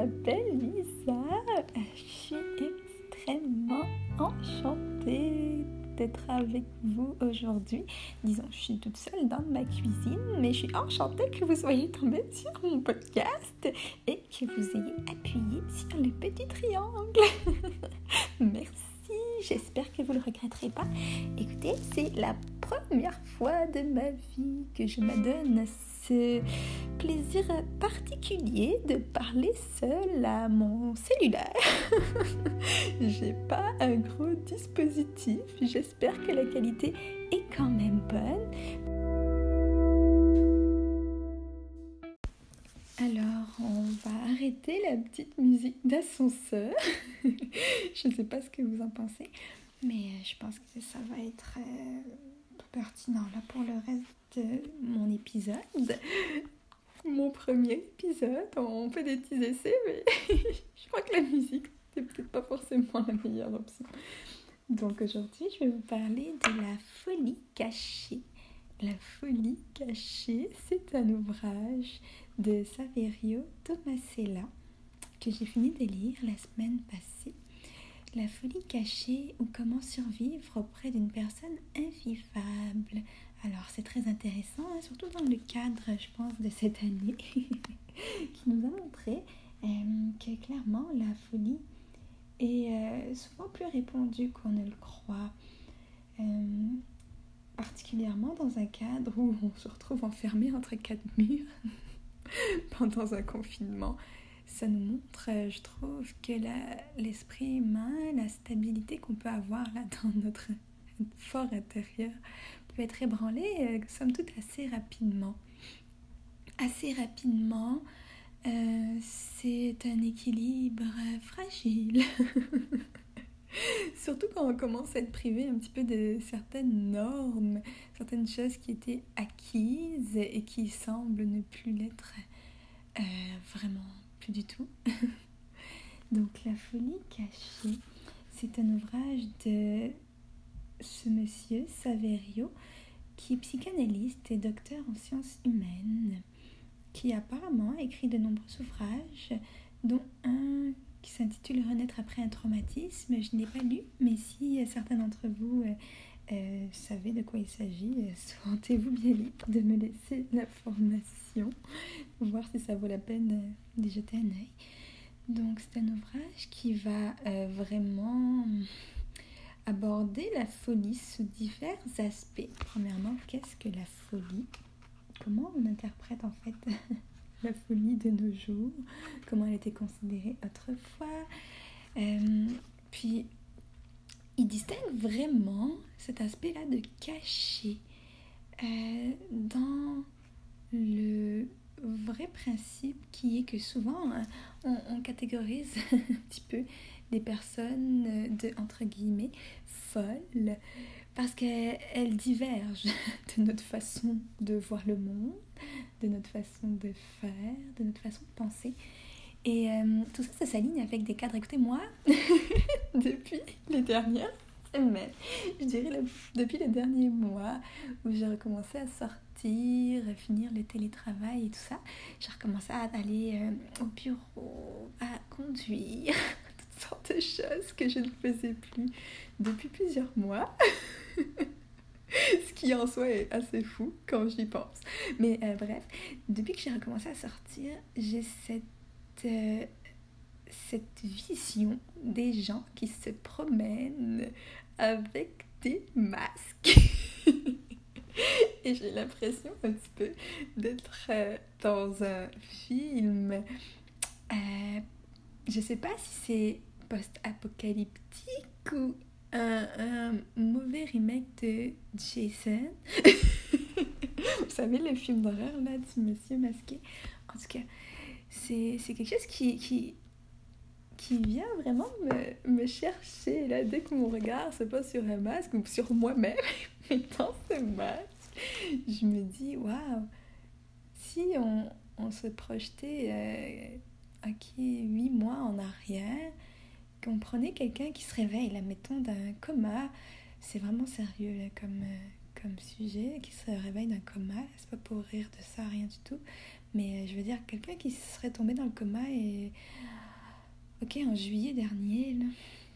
m'appelle Lisa. Je suis extrêmement enchantée d'être avec vous aujourd'hui. Disons, je suis toute seule dans ma cuisine, mais je suis enchantée que vous soyez tombé sur mon podcast et que vous ayez appuyé sur le petit triangle. Merci j'espère que vous ne le regretterez pas. Écoutez, c'est la première fois de ma vie que je m'adonne ce plaisir particulier de parler seul à mon cellulaire. J'ai pas un gros dispositif, j'espère que la qualité est quand même bonne. Alors, on va arrêter la petite musique d'ascenseur. je ne sais pas ce que vous en pensez, mais je pense que ça va être euh, pertinent là pour le reste mon épisode. Mon premier épisode, on fait des petits essais, mais je crois que la musique, c'est peut-être pas forcément la meilleure option. Donc aujourd'hui, je vais vous parler de la folie cachée. La folie cachée, c'est un ouvrage de Saverio Tomasella que j'ai fini de lire la semaine passée. La folie cachée ou comment survivre auprès d'une personne invivable. Alors c'est très intéressant, hein, surtout dans le cadre, je pense, de cette année, qui nous a montré euh, que clairement la folie est euh, souvent plus répandue qu'on ne le croit. Euh, particulièrement dans un cadre où on se retrouve enfermé entre quatre murs pendant un confinement ça nous montre, je trouve, que l'esprit humain, la stabilité qu'on peut avoir là dans notre fort intérieur peut être ébranlé, euh, somme toute, assez rapidement. Assez rapidement, euh, c'est un équilibre fragile. Surtout quand on commence à être privé un petit peu de certaines normes, certaines choses qui étaient acquises et qui semblent ne plus l'être vraiment plus du tout. Donc La folie cachée, c'est un ouvrage de ce monsieur Saverio qui est psychanalyste et docteur en sciences humaines, qui apparemment a écrit de nombreux ouvrages, dont un qui s'intitule Renaître après un traumatisme. Je n'ai pas lu, mais si certains d'entre vous euh, euh, savez de quoi il s'agit, euh, sentez-vous bien libre de me laisser l'information, voir si ça vaut la peine d'y jeter un œil. Donc c'est un ouvrage qui va euh, vraiment aborder la folie sous divers aspects. Premièrement, qu'est-ce que la folie? Comment on interprète en fait la folie de nos jours? Comment elle était considérée autrefois? Puis il distingue vraiment cet aspect-là de cacher euh, dans le vrai principe qui est que souvent euh, on, catégorise un petit peu des personnes de entre guillemets folles parce qu'elles divergent de notre façon de voir le monde, de notre façon de faire, de notre façon de penser. Et euh, tout ça, ça s'aligne avec des cadres. Écoutez, moi, depuis les dernières semaines, je dirais depuis les derniers mois où j'ai recommencé à sortir, à finir le télétravail et tout ça, j'ai recommencé à aller euh, au bureau, à conduire, sortes de choses que je ne faisais plus depuis plusieurs mois. Ce qui en soi est assez fou quand j'y pense. Mais euh, bref, depuis que j'ai recommencé à sortir, j'ai cette euh, cette vision des gens qui se promènent avec des masques. Et j'ai l'impression un petit peu d'être euh, dans un film. Euh, je sais pas si c'est post-apocalyptique ou un, mauvais remake de Jason? Vous savez, le film d'horreur là du monsieur masqué. En tout cas, c'est quelque chose qui, qui, vient vraiment me, me, chercher. Là, dès que mon regard se pose sur un masque ou sur moi-même, mais dans ce masque, je me dis, waouh, si on, on, se projetait euh, ok, huit mois en arrière, qu'on prenait quelqu'un qui se réveille, là, mettons, d'un coma, c'est vraiment sérieux là, comme, euh, sujet, qui se réveille d'un coma, c'est pas pour rire de ça, rien du tout, Mais je veux dire, quelqu'un qui serait tombé dans le coma et. Ok, en juillet dernier, là,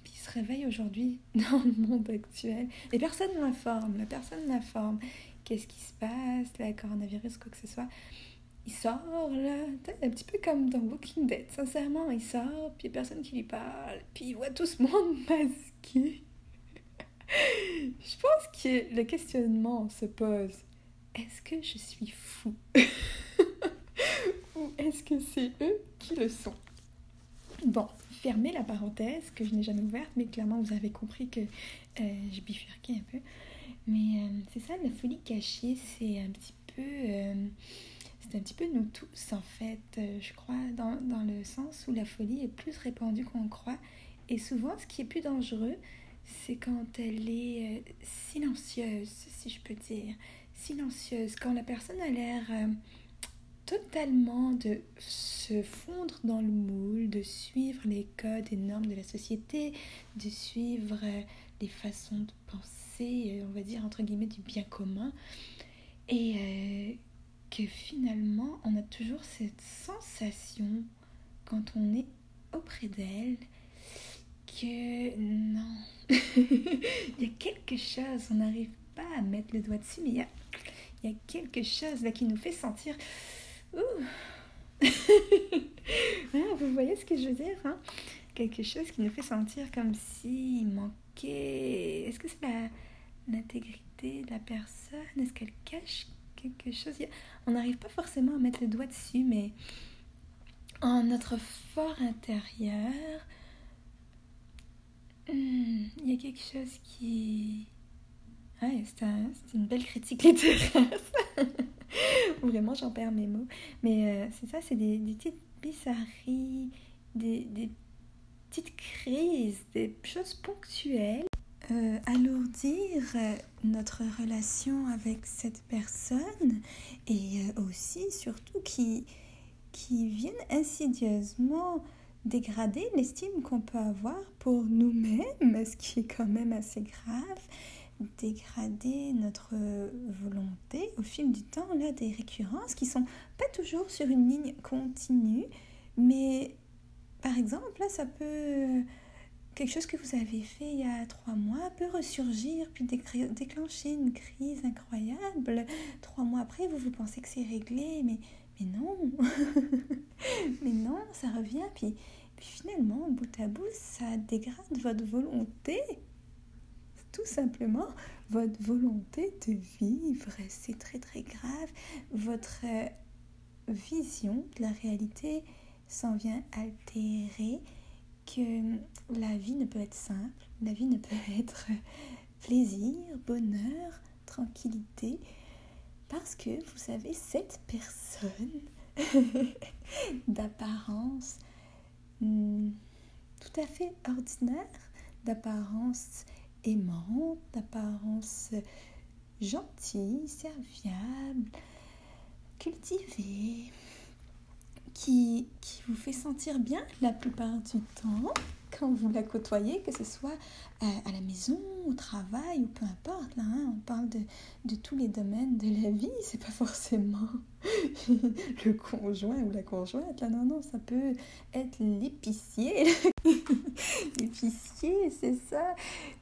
puis se réveille aujourd'hui dans le monde actuel. Et personne ne l'informe, la personne l'informe. Qu'est-ce qui se passe, le coronavirus, quoi que ce soit. Il sort, là, un petit peu comme dans Walking Dead, sincèrement. Il sort, puis il n'y a personne qui lui parle, puis il voit tout ce monde masqué. je pense que le questionnement se pose est-ce que je suis fou? Ou est-ce que c'est eux qui le sont? Bon, fermez la parenthèse que je n'ai jamais ouverte, mais clairement vous avez compris que euh, je bifurquais un peu. Mais euh, c'est ça, la folie cachée, c'est un petit peu. Euh, c'est un petit peu nous tous en fait, je crois, dans, dans, le sens où la folie est plus répandue qu'on croit. Et souvent, ce qui est plus dangereux, c'est quand elle est silencieuse, si je peux dire. Silencieuse, quand la personne a l'air totalement de se fondre dans le moule, de suivre les codes et normes de la société, de suivre euh, les façons de penser, euh, on va dire entre guillemets du bien commun, et euh, que finalement on a toujours cette sensation quand on est auprès d'elle que non, il y a quelque chose, on n'arrive pas à mettre le doigt dessus, mais il y a, il y a quelque chose là qui nous fait sentir vous voyez ce que je veux dire hein? Quelque chose qui nous fait sentir comme s'il manquait. Est-ce que c'est l'intégrité de la personne? Est-ce qu'elle cache On n'arrive pas forcément à mettre le doigt dessus, mais en notre fort intérieur, hmm, il y a quelque chose qui. Ouais, c'est, c'est une belle critique littéraire. Vraiment, j'en perds mes mots. Mais euh, c'est ça, c'est des, petites bizarreries, des, petites crises, des choses ponctuelles. Euh, alourdir euh, notre relation avec cette personne et aussi, surtout, qui, qui viennent insidieusement dégrader l'estime qu'on peut avoir pour nous-mêmes, ce qui est quand même assez grave dégrader notre volonté au fil du temps, là, des récurrences qui sont pas toujours sur une ligne continue, mais par exemple, là, ça peut. Quelque chose que vous avez fait il y a trois mois peut ressurgir puis déclencher une crise incroyable. Trois mois après, vous vous pensez que c'est réglé, mais, non. mais non, ça revient. Puis, finalement, bout à bout, ça dégrade votre volonté tout simplement votre volonté de vivre. C'est très très grave. Votre euh, vision de la réalité s'en vient altérer, que la vie ne peut être simple, la vie ne peut être plaisir, bonheur, tranquillité, parce que vous avez cette personne d'apparence hmm, tout à fait ordinaire, d'apparence aimante, d'apparence gentille, serviable, cultivée, qui, qui vous fait sentir bien la plupart du temps quand vous la côtoyez, que ce soit à, la maison, au travail ou peu importe. Là, hein, on parle de, de, tous les domaines de la vie, c'est pas forcément le conjoint ou la conjointe. Là, non, non, ça peut être l'épicier. l'épicier, c'est ça.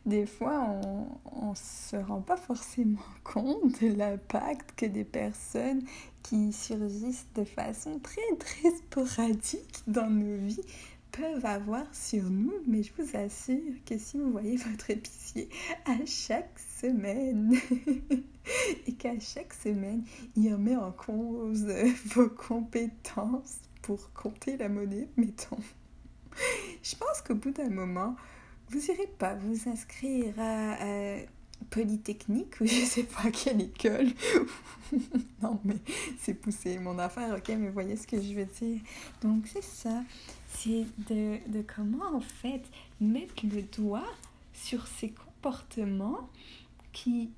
Des fois, on ne se rend pas forcément compte de l'impact que des personnes qui surgissent de façon très, très sporadique dans nos vies peuvent avoir sur nous, mais je vous assure que si vous voyez votre épicier à chaque semaine et qu'à chaque semaine, il remet en cause vos compétences pour compter la monnaie, mettons, je pense qu'au bout d'un moment, vous n'irez pas vous inscrire à, Polytechnique ou je sais pas quelle école. non, mais c'est poussé mon affaire, ok, mais voyez ce que je veux dire. Donc, c'est ça c'est de, de, comment en fait mettre le doigt sur ces comportements qui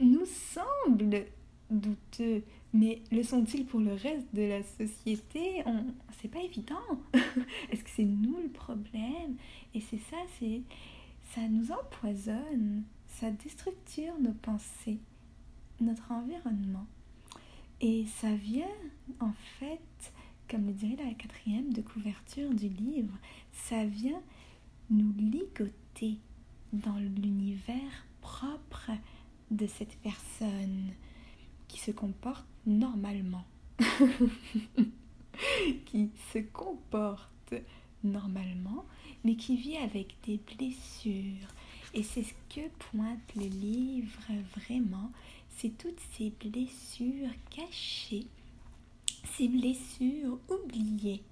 nous semblent douteux, mais le sont-ils pour le reste de la société? On, c'est pas évident. Est-ce que c'est nous le problème? Et c'est ça, c'est ça nous empoisonne, ça déstructure nos pensées, notre environnement. Et ça vient, en fait, comme le dirait la quatrième de couverture du livre, ça vient nous ligoter dans l'univers propre de cette personne qui se comporte normalement. qui se comporte normalement, mais qui vit avec des blessures. Et c'est ce que pointe le livre vraiment, c'est toutes ces blessures cachées, ces blessures oubliées,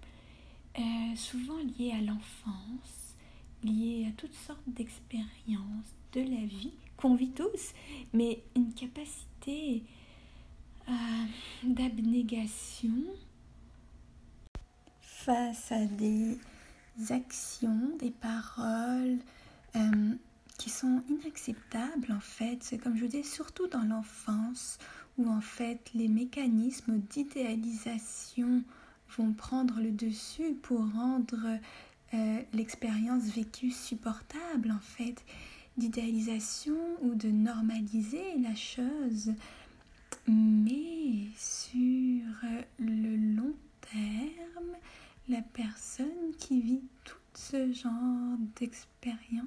euh, souvent liées à l'enfance, liées à toutes sortes d'expériences de la vie qu'on vit tous, mais une capacité euh, d'abnégation face à des actions, des paroles euh, qui sont inacceptables en fait. Comme je vous dis, surtout dans l'enfance où en fait les mécanismes d'idéalisation vont prendre le dessus pour rendre euh, l'expérience vécue supportable en fait, d'idéalisation ou de normaliser la chose. Mais sur le long terme, la personne qui vit tout ce genre d'expérience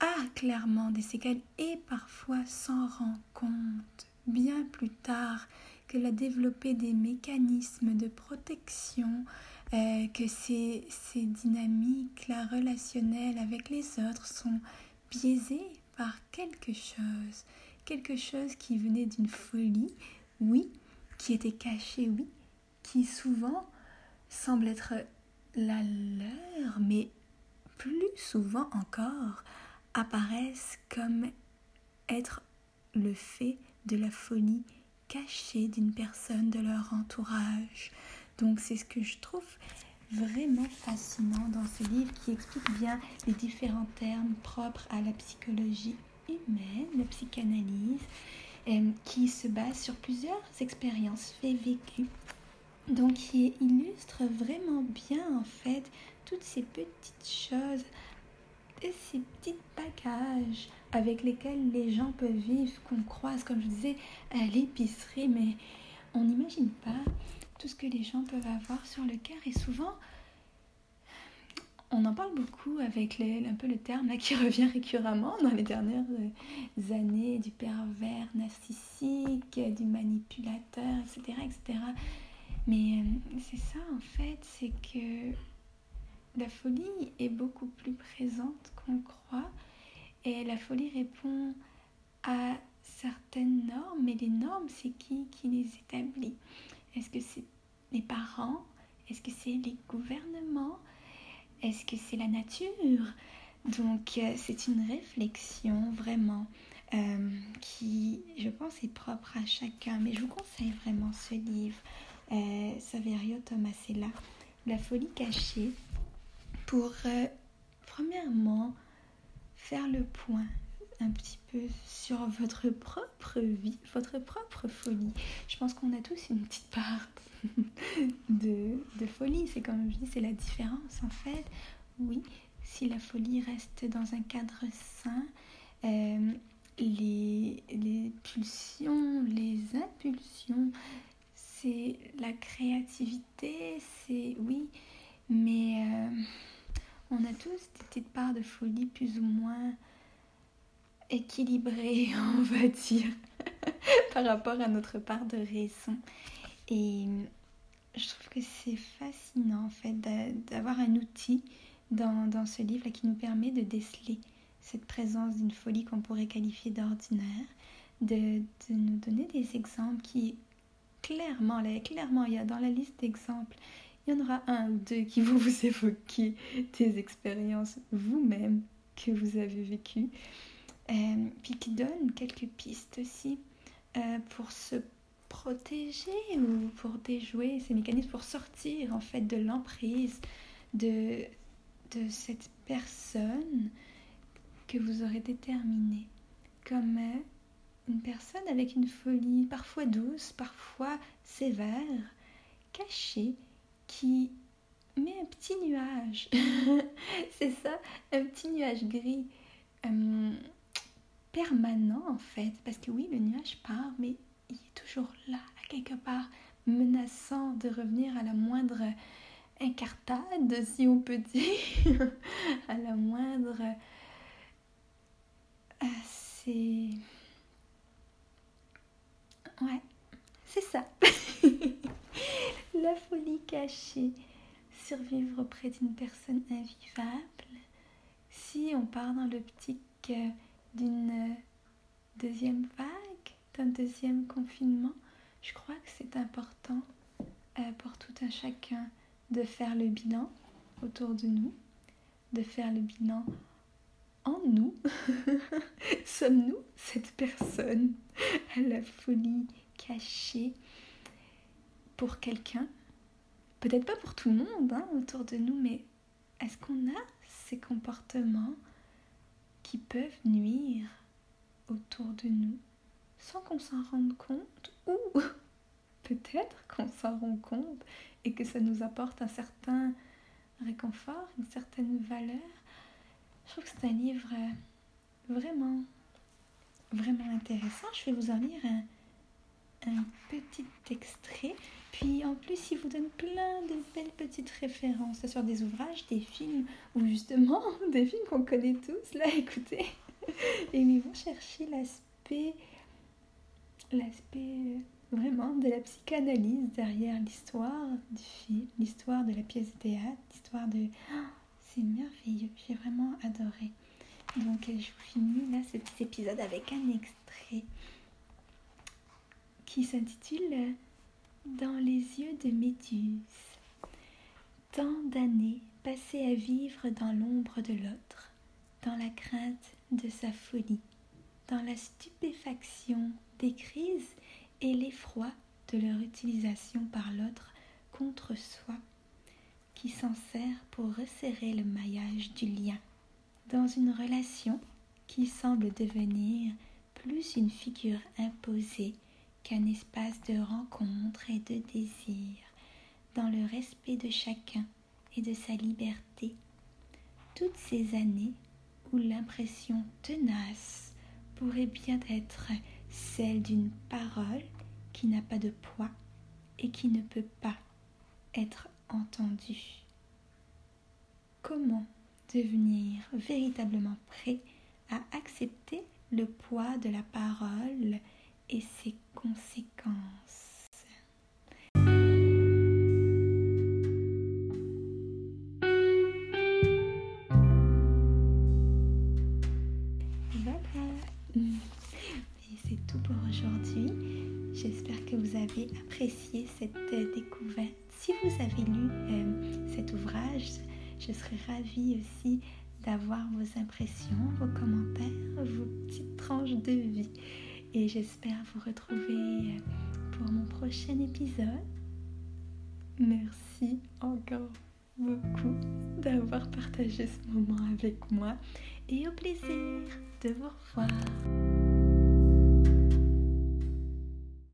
a clairement des séquelles et parfois s'en rend compte bien plus tard qu'elle a développé des mécanismes de protection, euh, que ces, dynamiques-là relationnelles avec les autres sont biaisées par quelque chose, quelque chose qui venait d'une folie, oui, qui était caché, oui, qui souvent semble être la leur, mais plus souvent encore apparaissent comme être le fait de la folie cachée d'une personne de leur entourage. Donc c'est ce que je trouve vraiment fascinant dans ce livre qui explique bien les différents termes propres à la psychologie humaine, la psychanalyse, euh, qui se base sur plusieurs expériences faits vécues donc qui illustre vraiment bien en fait toutes ces petites choses ces petits bagages avec lesquels les gens peuvent vivre, qu'on croise, comme je disais, à l'épicerie, mais on n'imagine pas tout ce que les gens peuvent avoir sur le cœur et souvent on en parle beaucoup avec un peu le terme qui revient récuremment dans les dernières euh, années du pervers narcissique, du manipulateur, etc. etc. Mais euh, c'est ça en fait, c'est que la folie est beaucoup plus présente qu'on croit. Et la folie répond à certaines normes, mais les normes, c'est qui qui les établit? Est-ce que c'est les parents? Est-ce que c'est les gouvernements? Est-ce que c'est la nature? Donc euh, c'est une réflexion vraiment euh, qui, je pense, est propre à chacun. Mais je vous conseille vraiment ce livre euh, Saverio Tomasella, La folie cachée, pour euh, premièrement faire le point un petit peu sur votre propre vie, votre propre folie. Je pense qu'on a tous une petite part de, de folie. C'est comme je dis, c'est la différence en fait. Oui, si la folie reste dans un cadre sain, euh, les, les pulsions, les impulsions, c'est la créativité, c'est oui, mais euh, on a tous des petites parts de folie plus ou moins équilibrées, on va dire, par rapport à notre part de raison. Et je trouve que c'est fascinant en fait d'avoir un outil dans, dans ce livre qui nous permet de déceler cette présence d'une folie qu'on pourrait qualifier d'ordinaire, de, de, nous donner des exemples qui clairement, là, clairement, il y a dans la liste d'exemples, il y en aura un ou deux qui vont vous évoquer des expériences vous-même que vous avez vécues, euh, puis qui donnent quelques pistes aussi euh, pour se protéger ou pour déjouer ces mécanismes, pour sortir en fait de l'emprise de, de cette personne que vous aurez déterminée comme euh, une personne avec une folie parfois douce, parfois sévère, cachée, qui met un petit nuage. c'est ça, un petit nuage gris. Euh, permanent en fait, parce que oui, le nuage part, mais il est toujours là, quelque part, menaçant de revenir à la moindre incartade, si on peut dire, à la moindre... Euh, c'est... Ouais, c'est ça. la folie cachée. Survivre auprès d'une personne invivable. Si on part dans l'optique euh, d'une deuxième vague, d'un deuxième confinement, je crois que c'est important euh, pour tout un chacun de faire le bilan autour de nous, de faire le bilan en nous. Sommes-nous cette personne à la folie cachée pour quelqu'un? Peut-être pas pour tout le monde hein, autour de nous, mais est-ce qu'on a ces comportements qui peuvent nuire autour de nous sans qu'on s'en rende compte ou peut-être qu'on s'en rend compte et que ça nous apporte un certain réconfort, une certaine valeur? Je trouve que c'est un livre euh, vraiment, vraiment intéressant. Je vais vous en lire un, petit extrait. Puis en plus, il vous donne plein de belles petites références sur des ouvrages, des films, ou justement des films qu'on connaît tous, là, écoutez. Et ils vont chercher l'aspect, l'aspect vraiment de la psychanalyse derrière l'histoire du film, l'histoire de la pièce de théâtre, l'histoire de... c'est merveilleux, j'ai vraiment adoré. Donc je vous finis là ce petit épisode avec un extrait qui s'intitule Dans les yeux de Méduse. Tant d'années passées à vivre dans l'ombre de l'autre, dans la crainte de sa folie, dans la stupéfaction des crises et l'effroi de leur utilisation par l'autre contre soi, qui s'en sert pour resserrer le maillage du lien, dans une relation qui semble devenir plus une figure imposée qu'un espace de rencontre et de désir, dans le respect de chacun et de sa liberté. Toutes ces années où l'impression tenace pourrait bien être celle d'une parole qui n'a pas de poids et qui ne peut pas être entendue. Comment devenir véritablement prêt à accepter le poids de la parole et ses conséquences? apprécié cette euh, découverte. Si vous avez lu euh, cet ouvrage, je serais ravie aussi d'avoir vos impressions, vos commentaires, vos petites tranches de vie. Et j'espère vous retrouver euh, pour mon prochain épisode. Merci encore beaucoup d'avoir partagé ce moment avec moi et au plaisir de vous revoir.